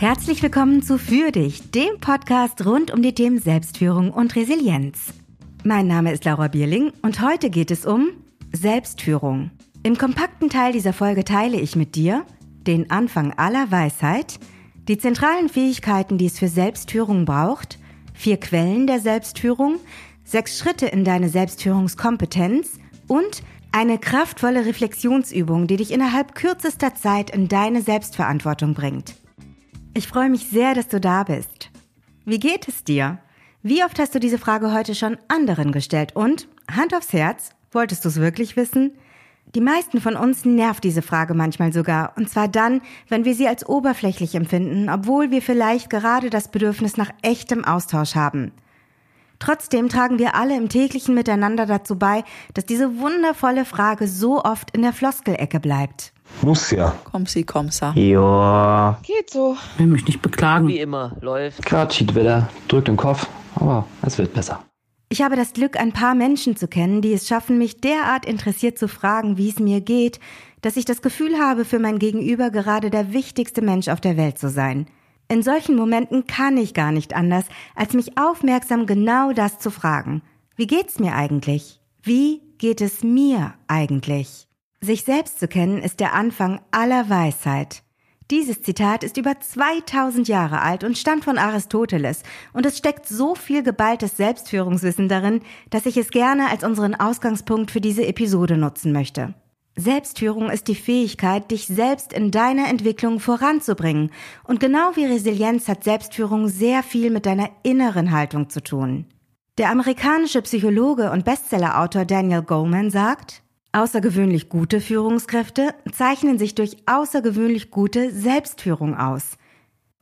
Herzlich willkommen zu Für dich, dem Podcast rund um die Themen Selbstführung und Resilienz. Mein Name ist Laura Bierling und heute geht es um Selbstführung. Im kompakten Teil dieser Folge teile ich mit dir den Anfang aller Weisheit, die zentralen Fähigkeiten, die es für Selbstführung braucht, vier Quellen der Selbstführung, sechs Schritte in deine Selbstführungskompetenz und eine kraftvolle Reflexionsübung, die dich innerhalb kürzester Zeit in deine Selbstverantwortung bringt. Ich freue mich sehr, dass du da bist. Wie geht es dir? Wie oft hast du diese Frage heute schon anderen gestellt? Und, Hand aufs Herz, wolltest du es wirklich wissen? Die meisten von uns nervt diese Frage manchmal sogar, und zwar dann, wenn wir sie als oberflächlich empfinden, obwohl wir vielleicht gerade das Bedürfnis nach echtem Austausch haben. Trotzdem tragen wir alle im täglichen Miteinander dazu bei, dass diese wundervolle Frage so oft in der Floskelecke bleibt. Muss ja. Komm sie, komm sa. Ja. Geht so. Will mich nicht beklagen. Wie immer, läuft. Gerade Schiedwetter, drückt den Kopf, aber es wird besser. Ich habe das Glück, ein paar Menschen zu kennen, die es schaffen, mich derart interessiert zu fragen, wie es mir geht, dass ich das Gefühl habe, für mein Gegenüber gerade der wichtigste Mensch auf der Welt zu sein. In solchen Momenten kann ich gar nicht anders, als mich aufmerksam genau das zu fragen. Wie geht's mir eigentlich? Wie geht es mir eigentlich? Sich selbst zu kennen ist der Anfang aller Weisheit. Dieses Zitat ist über 2000 Jahre alt und stammt von Aristoteles und es steckt so viel geballtes Selbstführungswissen darin, dass ich es gerne als unseren Ausgangspunkt für diese Episode nutzen möchte. Selbstführung ist die Fähigkeit, dich selbst in deiner Entwicklung voranzubringen und genau wie Resilienz hat Selbstführung sehr viel mit deiner inneren Haltung zu tun. Der amerikanische Psychologe und Bestsellerautor Daniel Goleman sagt, Außergewöhnlich gute Führungskräfte zeichnen sich durch außergewöhnlich gute Selbstführung aus.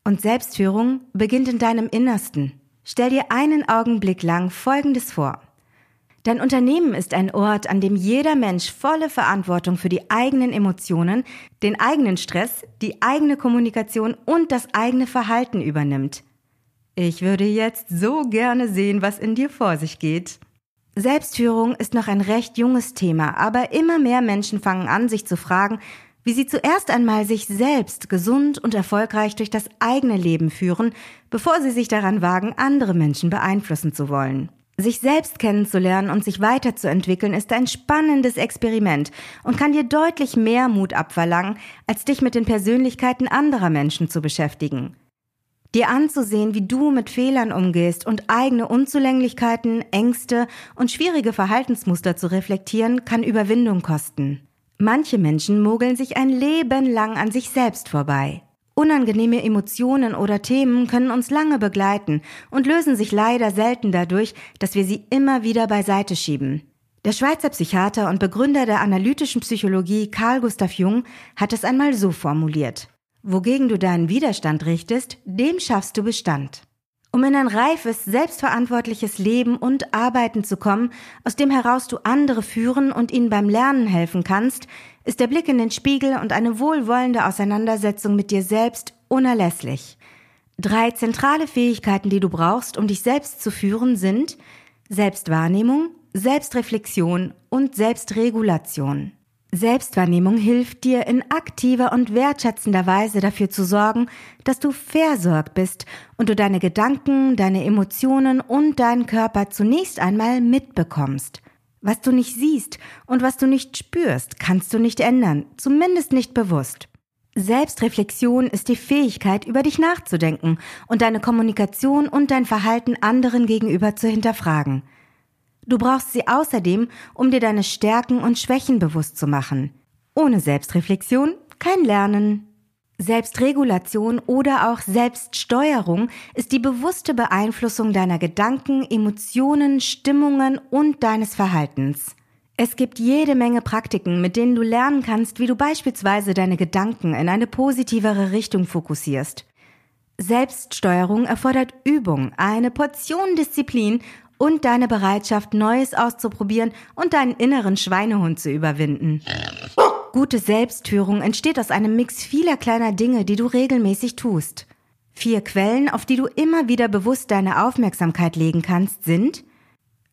Und Selbstführung beginnt in deinem Innersten. Stell dir einen Augenblick lang Folgendes vor. Dein Unternehmen ist ein Ort, an dem jeder Mensch volle Verantwortung für die eigenen Emotionen, den eigenen Stress, die eigene Kommunikation und das eigene Verhalten übernimmt. Ich würde jetzt so gerne sehen, was in dir vor sich geht. Selbstführung ist noch ein recht junges Thema, aber immer mehr Menschen fangen an, sich zu fragen, wie sie zuerst einmal sich selbst gesund und erfolgreich durch das eigene Leben führen, bevor sie sich daran wagen, andere Menschen beeinflussen zu wollen. Sich selbst kennenzulernen und sich weiterzuentwickeln ist ein spannendes Experiment und kann dir deutlich mehr Mut abverlangen, als dich mit den Persönlichkeiten anderer Menschen zu beschäftigen. Dir anzusehen, wie du mit Fehlern umgehst und eigene Unzulänglichkeiten, Ängste und schwierige Verhaltensmuster zu reflektieren, kann Überwindung kosten. Manche Menschen mogeln sich ein Leben lang an sich selbst vorbei. Unangenehme Emotionen oder Themen können uns lange begleiten und lösen sich leider selten dadurch, dass wir sie immer wieder beiseite schieben. Der Schweizer Psychiater und Begründer der analytischen Psychologie Carl Gustav Jung hat es einmal so formuliert. Wogegen du deinen Widerstand richtest, dem schaffst du Bestand. Um in ein reifes, selbstverantwortliches Leben und Arbeiten zu kommen, aus dem heraus du andere führen und ihnen beim Lernen helfen kannst, ist der Blick in den Spiegel und eine wohlwollende Auseinandersetzung mit dir selbst unerlässlich. Drei zentrale Fähigkeiten, die du brauchst, um dich selbst zu führen, sind Selbstwahrnehmung, Selbstreflexion und Selbstregulation. Selbstwahrnehmung hilft dir in aktiver und wertschätzender Weise dafür zu sorgen, dass du versorgt bist und du deine Gedanken, deine Emotionen und deinen Körper zunächst einmal mitbekommst. Was du nicht siehst und was du nicht spürst, kannst du nicht ändern, zumindest nicht bewusst. Selbstreflexion ist die Fähigkeit, über dich nachzudenken und deine Kommunikation und dein Verhalten anderen gegenüber zu hinterfragen. Du brauchst sie außerdem, um dir deine Stärken und Schwächen bewusst zu machen. Ohne Selbstreflexion kein Lernen. Selbstregulation oder auch Selbststeuerung ist die bewusste Beeinflussung deiner Gedanken, Emotionen, Stimmungen und deines Verhaltens. Es gibt jede Menge Praktiken, mit denen du lernen kannst, wie du beispielsweise deine Gedanken in eine positivere Richtung fokussierst. Selbststeuerung erfordert Übung, eine Portion Disziplin und deine Bereitschaft, Neues auszuprobieren und deinen inneren Schweinehund zu überwinden. Gute Selbstführung entsteht aus einem Mix vieler kleiner Dinge, die du regelmäßig tust. Vier Quellen, auf die du immer wieder bewusst deine Aufmerksamkeit legen kannst, sind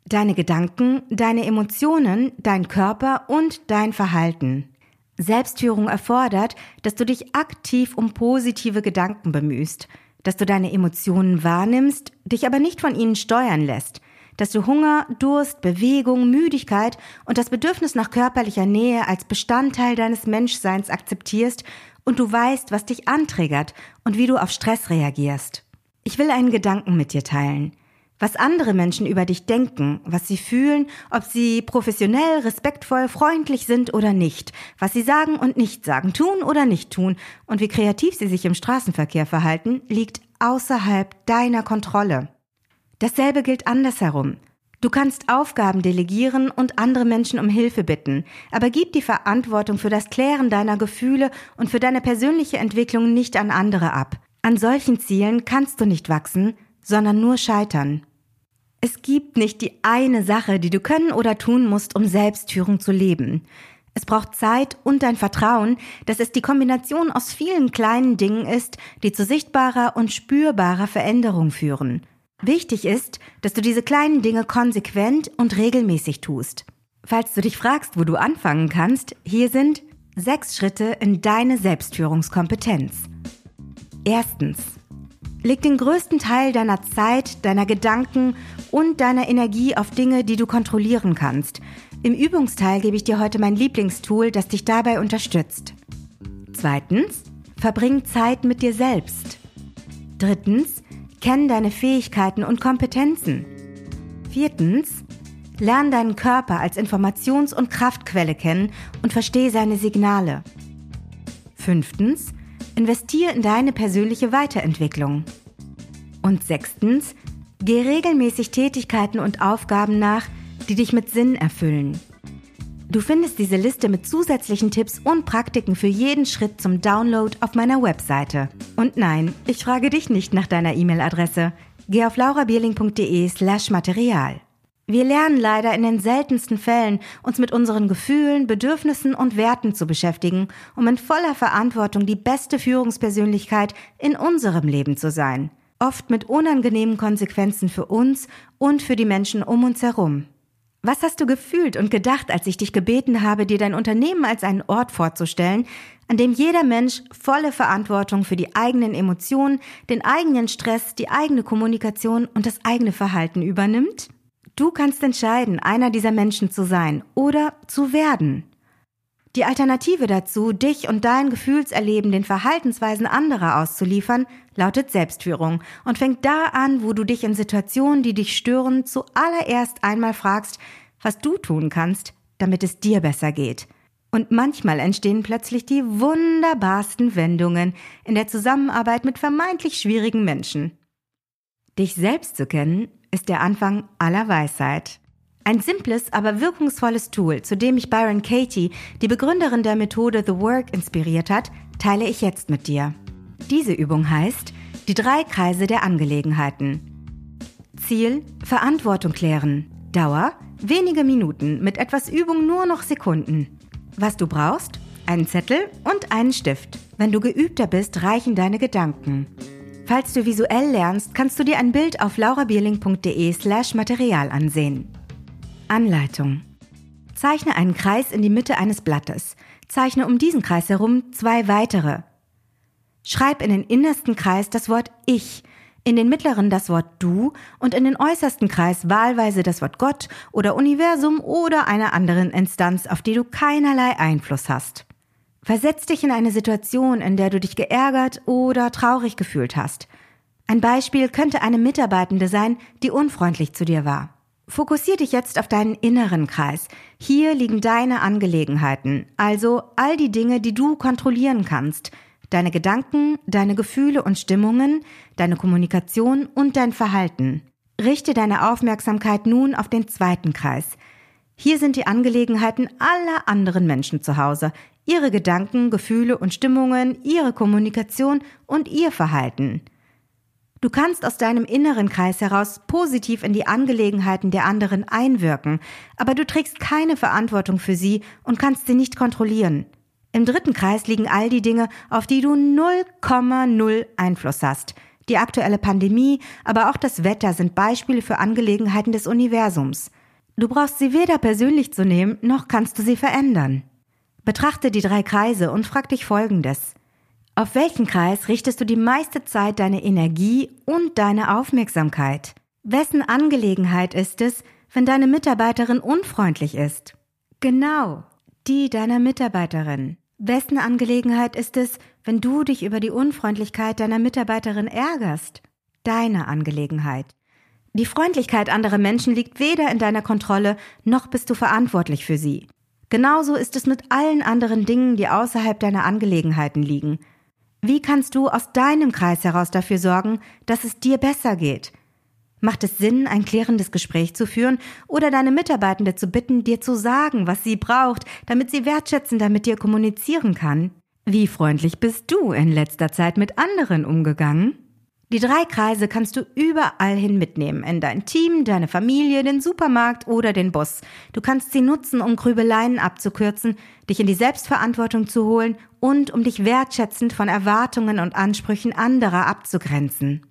deine Gedanken, deine Emotionen, dein Körper und dein Verhalten. Selbstführung erfordert, dass du dich aktiv um positive Gedanken bemühst, dass du deine Emotionen wahrnimmst, dich aber nicht von ihnen steuern lässt, dass du Hunger, Durst, Bewegung, Müdigkeit und das Bedürfnis nach körperlicher Nähe als Bestandteil deines Menschseins akzeptierst und du weißt, was dich anträgert und wie du auf Stress reagierst. Ich will einen Gedanken mit dir teilen was andere Menschen über dich denken, was sie fühlen, ob sie professionell, respektvoll, freundlich sind oder nicht, was sie sagen und nicht sagen, tun oder nicht tun und wie kreativ sie sich im Straßenverkehr verhalten, liegt außerhalb deiner Kontrolle. Dasselbe gilt andersherum. Du kannst Aufgaben delegieren und andere Menschen um Hilfe bitten, aber gib die Verantwortung für das Klären deiner Gefühle und für deine persönliche Entwicklung nicht an andere ab. An solchen Zielen kannst du nicht wachsen, sondern nur scheitern. Es gibt nicht die eine Sache, die du können oder tun musst, um Selbstführung zu leben. Es braucht Zeit und dein Vertrauen, dass es die Kombination aus vielen kleinen Dingen ist, die zu sichtbarer und spürbarer Veränderung führen. Wichtig ist, dass du diese kleinen Dinge konsequent und regelmäßig tust. Falls du dich fragst, wo du anfangen kannst, hier sind sechs Schritte in deine Selbstführungskompetenz. Erstens. Leg den größten Teil deiner Zeit, deiner Gedanken und deiner Energie auf Dinge, die du kontrollieren kannst. Im Übungsteil gebe ich dir heute mein Lieblingstool, das dich dabei unterstützt. Zweitens, verbring Zeit mit dir selbst. Drittens, kenn deine Fähigkeiten und Kompetenzen. Viertens, lern deinen Körper als Informations- und Kraftquelle kennen und verstehe seine Signale. Fünftens, Investier in deine persönliche Weiterentwicklung. Und sechstens, geh regelmäßig Tätigkeiten und Aufgaben nach, die dich mit Sinn erfüllen. Du findest diese Liste mit zusätzlichen Tipps und Praktiken für jeden Schritt zum Download auf meiner Webseite. Und nein, ich frage dich nicht nach deiner E-Mail-Adresse. Geh auf laurabierling.de slash Material. Wir lernen leider in den seltensten Fällen, uns mit unseren Gefühlen, Bedürfnissen und Werten zu beschäftigen, um in voller Verantwortung die beste Führungspersönlichkeit in unserem Leben zu sein. Oft mit unangenehmen Konsequenzen für uns und für die Menschen um uns herum. Was hast du gefühlt und gedacht, als ich dich gebeten habe, dir dein Unternehmen als einen Ort vorzustellen, an dem jeder Mensch volle Verantwortung für die eigenen Emotionen, den eigenen Stress, die eigene Kommunikation und das eigene Verhalten übernimmt? Du kannst entscheiden, einer dieser Menschen zu sein oder zu werden. Die Alternative dazu, dich und dein Gefühlserleben den Verhaltensweisen anderer auszuliefern, lautet Selbstführung und fängt da an, wo du dich in Situationen, die dich stören, zuallererst einmal fragst, was du tun kannst, damit es dir besser geht. Und manchmal entstehen plötzlich die wunderbarsten Wendungen in der Zusammenarbeit mit vermeintlich schwierigen Menschen. Dich selbst zu kennen ist der Anfang aller Weisheit. Ein simples, aber wirkungsvolles Tool, zu dem mich Byron Katie, die Begründerin der Methode The Work, inspiriert hat, teile ich jetzt mit dir. Diese Übung heißt die drei Kreise der Angelegenheiten. Ziel Verantwortung klären. Dauer wenige Minuten, mit etwas Übung nur noch Sekunden. Was du brauchst? Einen Zettel und einen Stift. Wenn du geübter bist, reichen deine Gedanken. Falls du visuell lernst, kannst du dir ein Bild auf laurabierling.de slash Material ansehen. Anleitung. Zeichne einen Kreis in die Mitte eines Blattes. Zeichne um diesen Kreis herum zwei weitere. Schreib in den innersten Kreis das Wort Ich, in den mittleren das Wort Du und in den äußersten Kreis wahlweise das Wort Gott oder Universum oder einer anderen Instanz, auf die du keinerlei Einfluss hast. Versetz dich in eine Situation, in der du dich geärgert oder traurig gefühlt hast. Ein Beispiel könnte eine Mitarbeitende sein, die unfreundlich zu dir war. Fokussier dich jetzt auf deinen inneren Kreis. Hier liegen deine Angelegenheiten, also all die Dinge, die du kontrollieren kannst. Deine Gedanken, deine Gefühle und Stimmungen, deine Kommunikation und dein Verhalten. Richte deine Aufmerksamkeit nun auf den zweiten Kreis. Hier sind die Angelegenheiten aller anderen Menschen zu Hause, ihre Gedanken, Gefühle und Stimmungen, ihre Kommunikation und ihr Verhalten. Du kannst aus deinem inneren Kreis heraus positiv in die Angelegenheiten der anderen einwirken, aber du trägst keine Verantwortung für sie und kannst sie nicht kontrollieren. Im dritten Kreis liegen all die Dinge, auf die du 0,0 Einfluss hast. Die aktuelle Pandemie, aber auch das Wetter sind Beispiele für Angelegenheiten des Universums. Du brauchst sie weder persönlich zu nehmen, noch kannst du sie verändern. Betrachte die drei Kreise und frag dich Folgendes. Auf welchen Kreis richtest du die meiste Zeit deine Energie und deine Aufmerksamkeit? Wessen Angelegenheit ist es, wenn deine Mitarbeiterin unfreundlich ist? Genau, die deiner Mitarbeiterin. Wessen Angelegenheit ist es, wenn du dich über die Unfreundlichkeit deiner Mitarbeiterin ärgerst? Deine Angelegenheit. Die Freundlichkeit anderer Menschen liegt weder in deiner Kontrolle, noch bist du verantwortlich für sie. Genauso ist es mit allen anderen Dingen, die außerhalb deiner Angelegenheiten liegen. Wie kannst du aus deinem Kreis heraus dafür sorgen, dass es dir besser geht? Macht es Sinn, ein klärendes Gespräch zu führen oder deine Mitarbeitende zu bitten, dir zu sagen, was sie braucht, damit sie wertschätzender mit dir kommunizieren kann? Wie freundlich bist du in letzter Zeit mit anderen umgegangen? Die drei Kreise kannst du überall hin mitnehmen, in dein Team, deine Familie, den Supermarkt oder den Bus. Du kannst sie nutzen, um Grübeleien abzukürzen, dich in die Selbstverantwortung zu holen und um dich wertschätzend von Erwartungen und Ansprüchen anderer abzugrenzen.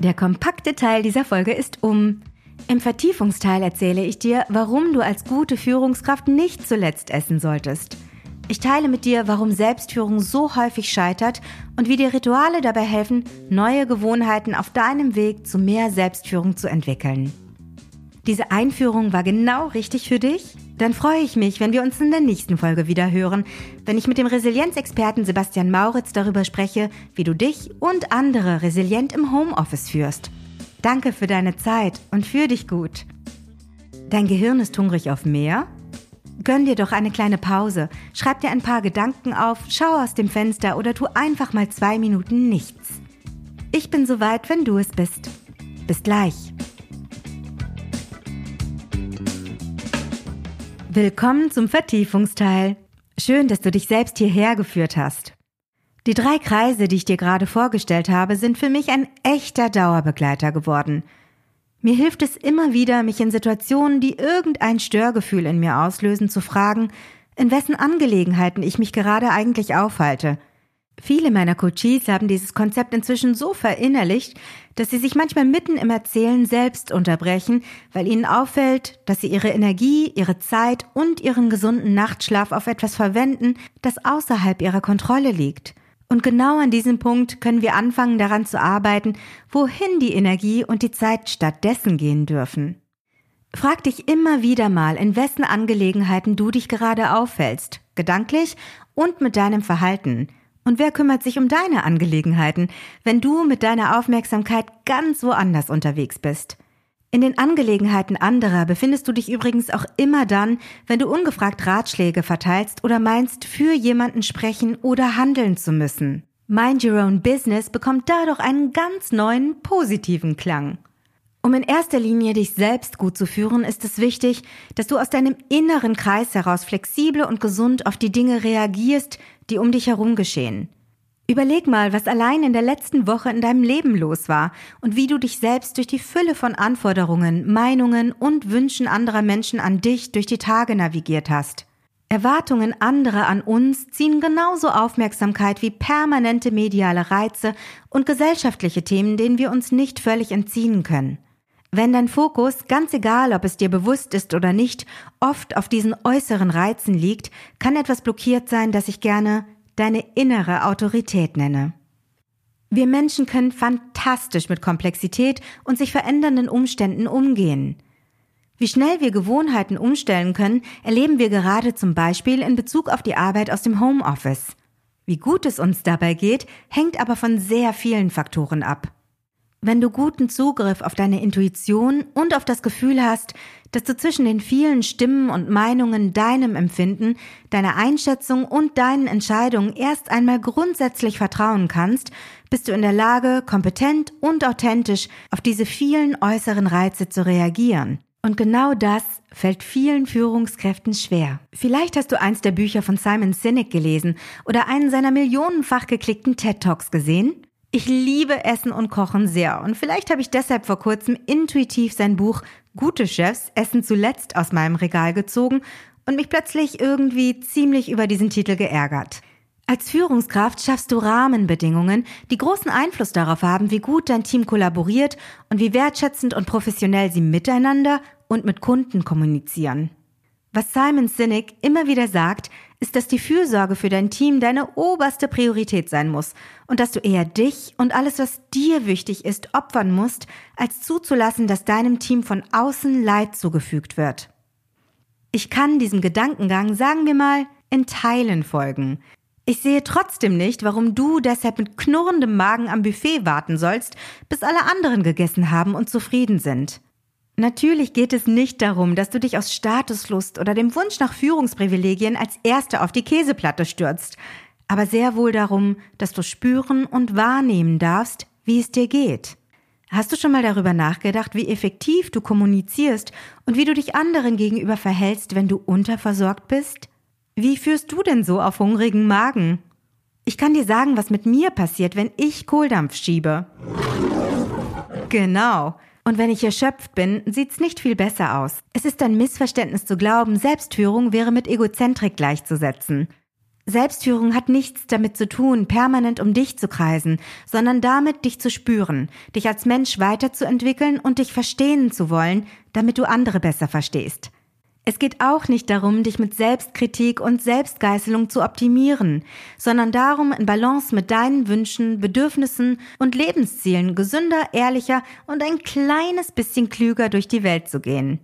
Der kompakte Teil dieser Folge ist um. Im Vertiefungsteil erzähle ich dir, warum du als gute Führungskraft nicht zuletzt essen solltest. Ich teile mit dir, warum Selbstführung so häufig scheitert und wie dir Rituale dabei helfen, neue Gewohnheiten auf deinem Weg zu mehr Selbstführung zu entwickeln. Diese Einführung war genau richtig für dich? Dann freue ich mich, wenn wir uns in der nächsten Folge wieder hören, wenn ich mit dem Resilienzexperten Sebastian Mauritz darüber spreche, wie du dich und andere resilient im Homeoffice führst. Danke für deine Zeit und für dich gut. Dein Gehirn ist hungrig auf mehr? Gönn dir doch eine kleine Pause, schreib dir ein paar Gedanken auf, schau aus dem Fenster oder tu einfach mal zwei Minuten nichts. Ich bin soweit, wenn du es bist. Bis gleich. Willkommen zum Vertiefungsteil. Schön, dass du dich selbst hierher geführt hast. Die drei Kreise, die ich dir gerade vorgestellt habe, sind für mich ein echter Dauerbegleiter geworden – mir hilft es immer wieder, mich in Situationen, die irgendein Störgefühl in mir auslösen, zu fragen, in wessen Angelegenheiten ich mich gerade eigentlich aufhalte. Viele meiner Coaches haben dieses Konzept inzwischen so verinnerlicht, dass sie sich manchmal mitten im Erzählen selbst unterbrechen, weil ihnen auffällt, dass sie ihre Energie, ihre Zeit und ihren gesunden Nachtschlaf auf etwas verwenden, das außerhalb ihrer Kontrolle liegt – und genau an diesem Punkt können wir anfangen daran zu arbeiten, wohin die Energie und die Zeit stattdessen gehen dürfen. Frag dich immer wieder mal, in wessen Angelegenheiten du dich gerade auffällst, gedanklich und mit deinem Verhalten. Und wer kümmert sich um deine Angelegenheiten, wenn du mit deiner Aufmerksamkeit ganz woanders unterwegs bist? In den Angelegenheiten anderer befindest du dich übrigens auch immer dann, wenn du ungefragt Ratschläge verteilst oder meinst, für jemanden sprechen oder handeln zu müssen. Mind Your Own Business bekommt dadurch einen ganz neuen, positiven Klang. Um in erster Linie dich selbst gut zu führen, ist es wichtig, dass du aus deinem inneren Kreis heraus flexibel und gesund auf die Dinge reagierst, die um dich herum geschehen. Überleg mal, was allein in der letzten Woche in deinem Leben los war und wie du dich selbst durch die Fülle von Anforderungen, Meinungen und Wünschen anderer Menschen an dich durch die Tage navigiert hast. Erwartungen anderer an uns ziehen genauso Aufmerksamkeit wie permanente mediale Reize und gesellschaftliche Themen, denen wir uns nicht völlig entziehen können. Wenn dein Fokus, ganz egal ob es dir bewusst ist oder nicht, oft auf diesen äußeren Reizen liegt, kann etwas blockiert sein, das ich gerne deine innere Autorität nenne. Wir Menschen können fantastisch mit Komplexität und sich verändernden Umständen umgehen. Wie schnell wir Gewohnheiten umstellen können, erleben wir gerade zum Beispiel in Bezug auf die Arbeit aus dem Homeoffice. Wie gut es uns dabei geht, hängt aber von sehr vielen Faktoren ab. Wenn du guten Zugriff auf deine Intuition und auf das Gefühl hast, dass du zwischen den vielen Stimmen und Meinungen deinem Empfinden, deiner Einschätzung und deinen Entscheidungen erst einmal grundsätzlich vertrauen kannst, bist du in der Lage, kompetent und authentisch auf diese vielen äußeren Reize zu reagieren. Und genau das fällt vielen Führungskräften schwer. Vielleicht hast du eins der Bücher von Simon Sinek gelesen oder einen seiner millionenfach geklickten TED Talks gesehen ich liebe Essen und Kochen sehr und vielleicht habe ich deshalb vor kurzem intuitiv sein Buch Gute Chefs Essen zuletzt aus meinem Regal gezogen und mich plötzlich irgendwie ziemlich über diesen Titel geärgert. Als Führungskraft schaffst du Rahmenbedingungen, die großen Einfluss darauf haben, wie gut dein Team kollaboriert und wie wertschätzend und professionell sie miteinander und mit Kunden kommunizieren. Was Simon Sinek immer wieder sagt, ist, dass die Fürsorge für dein Team deine oberste Priorität sein muss und dass du eher dich und alles, was dir wichtig ist, opfern musst, als zuzulassen, dass deinem Team von außen Leid zugefügt wird. Ich kann diesem Gedankengang, sagen wir mal, in Teilen folgen. Ich sehe trotzdem nicht, warum du deshalb mit knurrendem Magen am Buffet warten sollst, bis alle anderen gegessen haben und zufrieden sind. Natürlich geht es nicht darum, dass du dich aus Statuslust oder dem Wunsch nach Führungsprivilegien als Erste auf die Käseplatte stürzt, aber sehr wohl darum, dass du spüren und wahrnehmen darfst, wie es dir geht. Hast du schon mal darüber nachgedacht, wie effektiv du kommunizierst und wie du dich anderen gegenüber verhältst, wenn du unterversorgt bist? Wie führst du denn so auf hungrigen Magen? Ich kann dir sagen, was mit mir passiert, wenn ich Kohldampf schiebe. Genau. Und wenn ich erschöpft bin, sieht's nicht viel besser aus. Es ist ein Missverständnis zu glauben, Selbstführung wäre mit Egozentrik gleichzusetzen. Selbstführung hat nichts damit zu tun, permanent um dich zu kreisen, sondern damit, dich zu spüren, dich als Mensch weiterzuentwickeln und dich verstehen zu wollen, damit du andere besser verstehst. Es geht auch nicht darum, dich mit Selbstkritik und Selbstgeißelung zu optimieren, sondern darum, in Balance mit deinen Wünschen, Bedürfnissen und Lebenszielen gesünder, ehrlicher und ein kleines bisschen klüger durch die Welt zu gehen.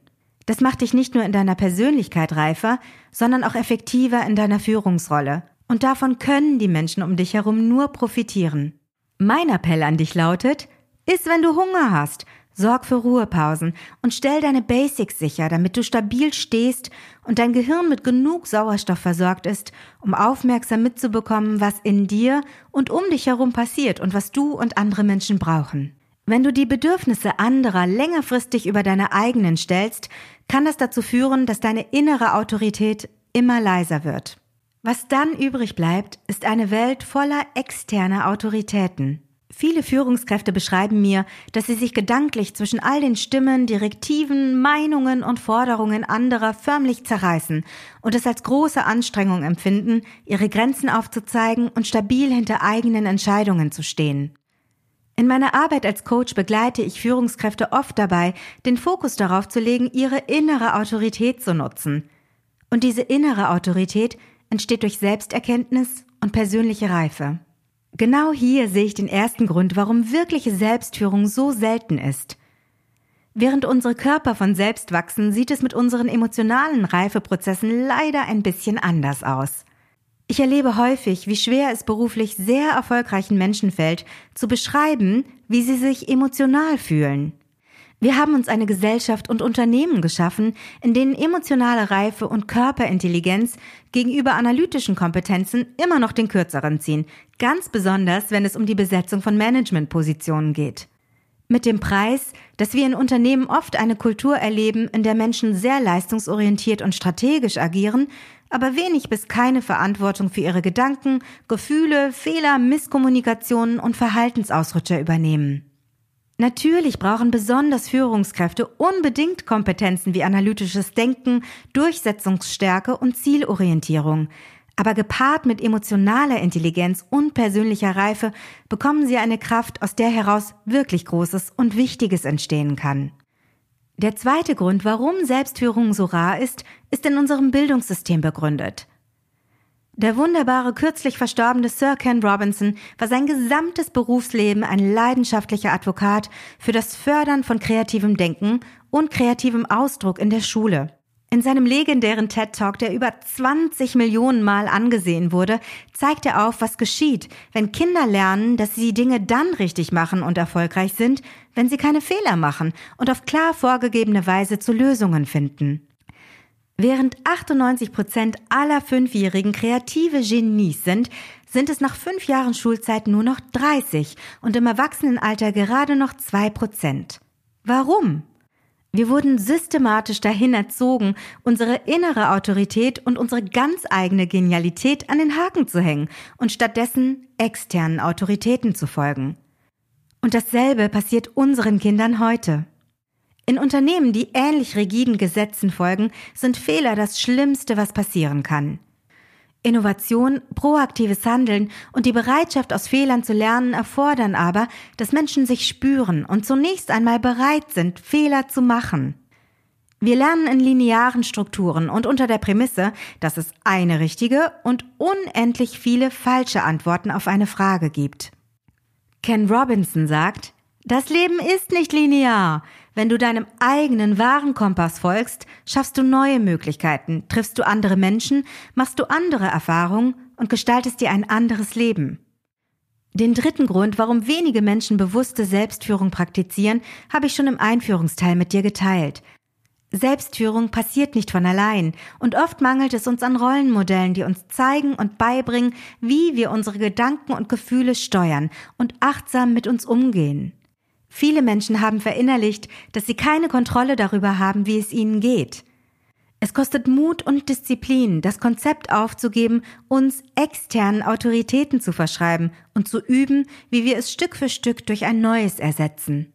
Das macht dich nicht nur in deiner Persönlichkeit reifer, sondern auch effektiver in deiner Führungsrolle. Und davon können die Menschen um dich herum nur profitieren. Mein Appell an dich lautet, iss, wenn du Hunger hast Sorg für Ruhepausen und stell deine Basics sicher, damit du stabil stehst und dein Gehirn mit genug Sauerstoff versorgt ist, um aufmerksam mitzubekommen, was in dir und um dich herum passiert und was du und andere Menschen brauchen. Wenn du die Bedürfnisse anderer längerfristig über deine eigenen stellst, kann das dazu führen, dass deine innere Autorität immer leiser wird. Was dann übrig bleibt, ist eine Welt voller externer Autoritäten. Viele Führungskräfte beschreiben mir, dass sie sich gedanklich zwischen all den Stimmen, Direktiven, Meinungen und Forderungen anderer förmlich zerreißen und es als große Anstrengung empfinden, ihre Grenzen aufzuzeigen und stabil hinter eigenen Entscheidungen zu stehen. In meiner Arbeit als Coach begleite ich Führungskräfte oft dabei, den Fokus darauf zu legen, ihre innere Autorität zu nutzen. Und diese innere Autorität entsteht durch Selbsterkenntnis und persönliche Reife. Genau hier sehe ich den ersten Grund, warum wirkliche Selbstführung so selten ist. Während unsere Körper von selbst wachsen, sieht es mit unseren emotionalen Reifeprozessen leider ein bisschen anders aus. Ich erlebe häufig, wie schwer es beruflich sehr erfolgreichen Menschen fällt, zu beschreiben, wie sie sich emotional fühlen. Wir haben uns eine Gesellschaft und Unternehmen geschaffen, in denen emotionale Reife und Körperintelligenz gegenüber analytischen Kompetenzen immer noch den kürzeren ziehen, ganz besonders wenn es um die Besetzung von Managementpositionen geht. Mit dem Preis, dass wir in Unternehmen oft eine Kultur erleben, in der Menschen sehr leistungsorientiert und strategisch agieren, aber wenig bis keine Verantwortung für ihre Gedanken, Gefühle, Fehler, Misskommunikationen und Verhaltensausrutscher übernehmen. Natürlich brauchen besonders Führungskräfte unbedingt Kompetenzen wie analytisches Denken, Durchsetzungsstärke und Zielorientierung. Aber gepaart mit emotionaler Intelligenz und persönlicher Reife bekommen sie eine Kraft, aus der heraus wirklich Großes und Wichtiges entstehen kann. Der zweite Grund, warum Selbstführung so rar ist, ist in unserem Bildungssystem begründet. Der wunderbare, kürzlich verstorbene Sir Ken Robinson war sein gesamtes Berufsleben ein leidenschaftlicher Advokat für das Fördern von kreativem Denken und kreativem Ausdruck in der Schule. In seinem legendären TED Talk, der über 20 Millionen Mal angesehen wurde, zeigt er auf, was geschieht, wenn Kinder lernen, dass sie Dinge dann richtig machen und erfolgreich sind, wenn sie keine Fehler machen und auf klar vorgegebene Weise zu Lösungen finden. Während 98 Prozent aller Fünfjährigen kreative Genies sind, sind es nach fünf Jahren Schulzeit nur noch 30 und im Erwachsenenalter gerade noch zwei Prozent. Warum? Wir wurden systematisch dahin erzogen, unsere innere Autorität und unsere ganz eigene Genialität an den Haken zu hängen und stattdessen externen Autoritäten zu folgen. Und dasselbe passiert unseren Kindern heute. In Unternehmen, die ähnlich rigiden Gesetzen folgen, sind Fehler das Schlimmste, was passieren kann. Innovation, proaktives Handeln und die Bereitschaft, aus Fehlern zu lernen, erfordern aber, dass Menschen sich spüren und zunächst einmal bereit sind, Fehler zu machen. Wir lernen in linearen Strukturen und unter der Prämisse, dass es eine richtige und unendlich viele falsche Antworten auf eine Frage gibt. Ken Robinson sagt, das Leben ist nicht linear. Wenn du deinem eigenen wahren Kompass folgst, schaffst du neue Möglichkeiten, triffst du andere Menschen, machst du andere Erfahrungen und gestaltest dir ein anderes Leben. Den dritten Grund, warum wenige Menschen bewusste Selbstführung praktizieren, habe ich schon im Einführungsteil mit dir geteilt. Selbstführung passiert nicht von allein und oft mangelt es uns an Rollenmodellen, die uns zeigen und beibringen, wie wir unsere Gedanken und Gefühle steuern und achtsam mit uns umgehen. Viele Menschen haben verinnerlicht, dass sie keine Kontrolle darüber haben, wie es ihnen geht. Es kostet Mut und Disziplin, das Konzept aufzugeben, uns externen Autoritäten zu verschreiben und zu üben, wie wir es Stück für Stück durch ein neues ersetzen.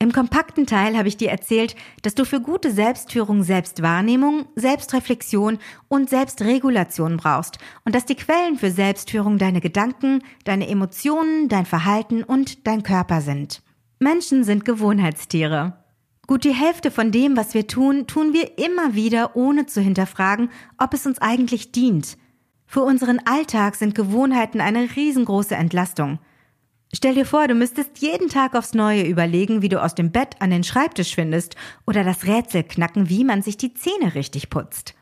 Im kompakten Teil habe ich dir erzählt, dass du für gute Selbstführung Selbstwahrnehmung, Selbstreflexion und Selbstregulation brauchst und dass die Quellen für Selbstführung deine Gedanken, deine Emotionen, dein Verhalten und dein Körper sind. Menschen sind Gewohnheitstiere. Gut die Hälfte von dem, was wir tun, tun wir immer wieder, ohne zu hinterfragen, ob es uns eigentlich dient. Für unseren Alltag sind Gewohnheiten eine riesengroße Entlastung. Stell dir vor, du müsstest jeden Tag aufs Neue überlegen, wie du aus dem Bett an den Schreibtisch findest oder das Rätsel knacken, wie man sich die Zähne richtig putzt.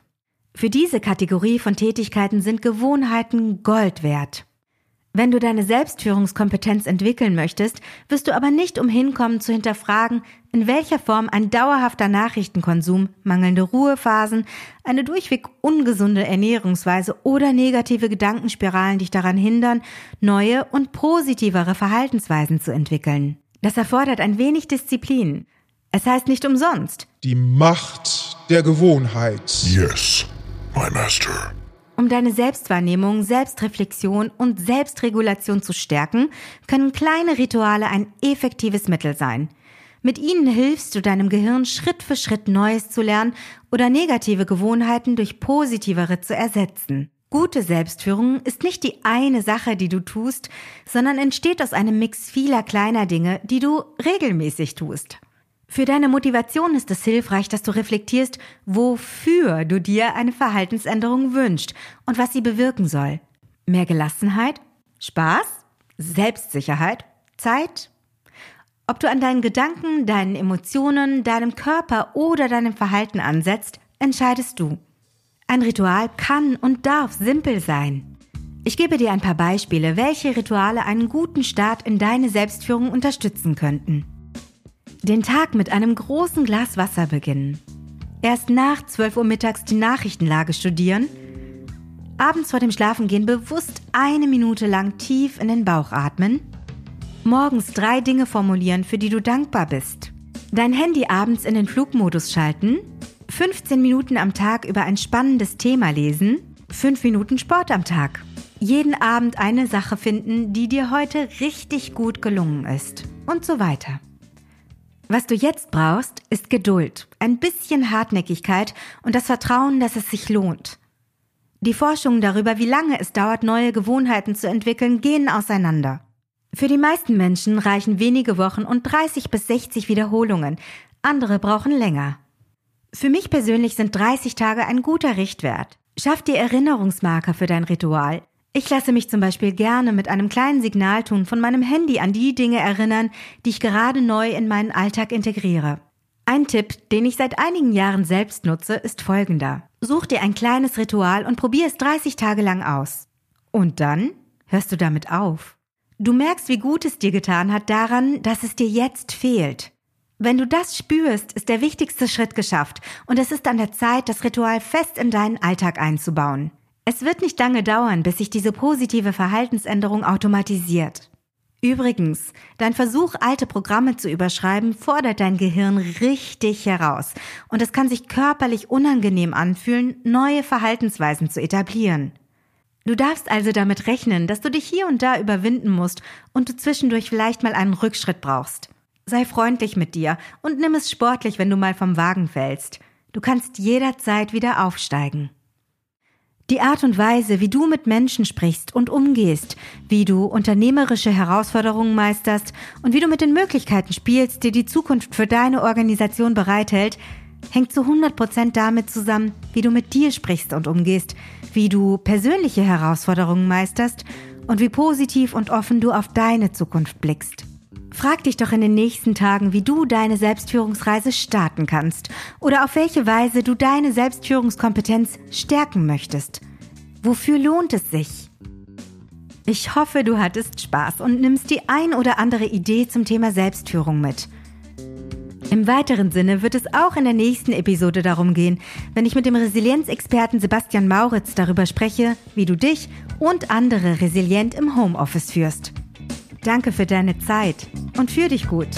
Für diese Kategorie von Tätigkeiten sind Gewohnheiten Gold wert. Wenn du deine Selbstführungskompetenz entwickeln möchtest, wirst du aber nicht umhin kommen zu hinterfragen, in welcher Form ein dauerhafter Nachrichtenkonsum, mangelnde Ruhephasen, eine durchweg ungesunde Ernährungsweise oder negative Gedankenspiralen dich daran hindern, neue und positivere Verhaltensweisen zu entwickeln. Das erfordert ein wenig Disziplin. Es heißt nicht umsonst. Die Macht der Gewohnheit. Yes, my master. Um deine Selbstwahrnehmung, Selbstreflexion und Selbstregulation zu stärken, können kleine Rituale ein effektives Mittel sein. Mit ihnen hilfst du deinem Gehirn Schritt für Schritt Neues zu lernen oder negative Gewohnheiten durch positivere zu ersetzen. Gute Selbstführung ist nicht die eine Sache, die du tust, sondern entsteht aus einem Mix vieler kleiner Dinge, die du regelmäßig tust. Für deine Motivation ist es hilfreich, dass du reflektierst, wofür du dir eine Verhaltensänderung wünschst und was sie bewirken soll. Mehr Gelassenheit? Spaß? Selbstsicherheit? Zeit? Ob du an deinen Gedanken, deinen Emotionen, deinem Körper oder deinem Verhalten ansetzt, entscheidest du. Ein Ritual kann und darf simpel sein. Ich gebe dir ein paar Beispiele, welche Rituale einen guten Start in deine Selbstführung unterstützen könnten. Den Tag mit einem großen Glas Wasser beginnen. Erst nach 12 Uhr mittags die Nachrichtenlage studieren. Abends vor dem Schlafengehen bewusst eine Minute lang tief in den Bauch atmen. Morgens drei Dinge formulieren, für die du dankbar bist. Dein Handy abends in den Flugmodus schalten. 15 Minuten am Tag über ein spannendes Thema lesen. 5 Minuten Sport am Tag. Jeden Abend eine Sache finden, die dir heute richtig gut gelungen ist. Und so weiter. Was du jetzt brauchst, ist Geduld, ein bisschen Hartnäckigkeit und das Vertrauen, dass es sich lohnt. Die Forschungen darüber, wie lange es dauert, neue Gewohnheiten zu entwickeln, gehen auseinander. Für die meisten Menschen reichen wenige Wochen und 30 bis 60 Wiederholungen, andere brauchen länger. Für mich persönlich sind 30 Tage ein guter Richtwert. Schaff dir Erinnerungsmarker für dein Ritual, ich lasse mich zum Beispiel gerne mit einem kleinen Signalton von meinem Handy an die Dinge erinnern, die ich gerade neu in meinen Alltag integriere. Ein Tipp, den ich seit einigen Jahren selbst nutze, ist folgender. Such dir ein kleines Ritual und probier es 30 Tage lang aus. Und dann hörst du damit auf. Du merkst, wie gut es dir getan hat daran, dass es dir jetzt fehlt. Wenn du das spürst, ist der wichtigste Schritt geschafft und es ist an der Zeit, das Ritual fest in deinen Alltag einzubauen. Es wird nicht lange dauern, bis sich diese positive Verhaltensänderung automatisiert. Übrigens, dein Versuch, alte Programme zu überschreiben, fordert dein Gehirn richtig heraus und es kann sich körperlich unangenehm anfühlen, neue Verhaltensweisen zu etablieren. Du darfst also damit rechnen, dass du dich hier und da überwinden musst und du zwischendurch vielleicht mal einen Rückschritt brauchst. Sei freundlich mit dir und nimm es sportlich, wenn du mal vom Wagen fällst. Du kannst jederzeit wieder aufsteigen. Die Art und Weise, wie du mit Menschen sprichst und umgehst, wie du unternehmerische Herausforderungen meisterst und wie du mit den Möglichkeiten spielst, die die Zukunft für deine Organisation bereithält, hängt zu 100% damit zusammen, wie du mit dir sprichst und umgehst, wie du persönliche Herausforderungen meisterst und wie positiv und offen du auf deine Zukunft blickst. Frag dich doch in den nächsten Tagen, wie du deine Selbstführungsreise starten kannst oder auf welche Weise du deine Selbstführungskompetenz stärken möchtest. Wofür lohnt es sich? Ich hoffe, du hattest Spaß und nimmst die ein oder andere Idee zum Thema Selbstführung mit. Im weiteren Sinne wird es auch in der nächsten Episode darum gehen, wenn ich mit dem Resilienzexperten Sebastian Mauritz darüber spreche, wie du dich und andere resilient im Homeoffice führst. Danke für deine Zeit und für dich gut.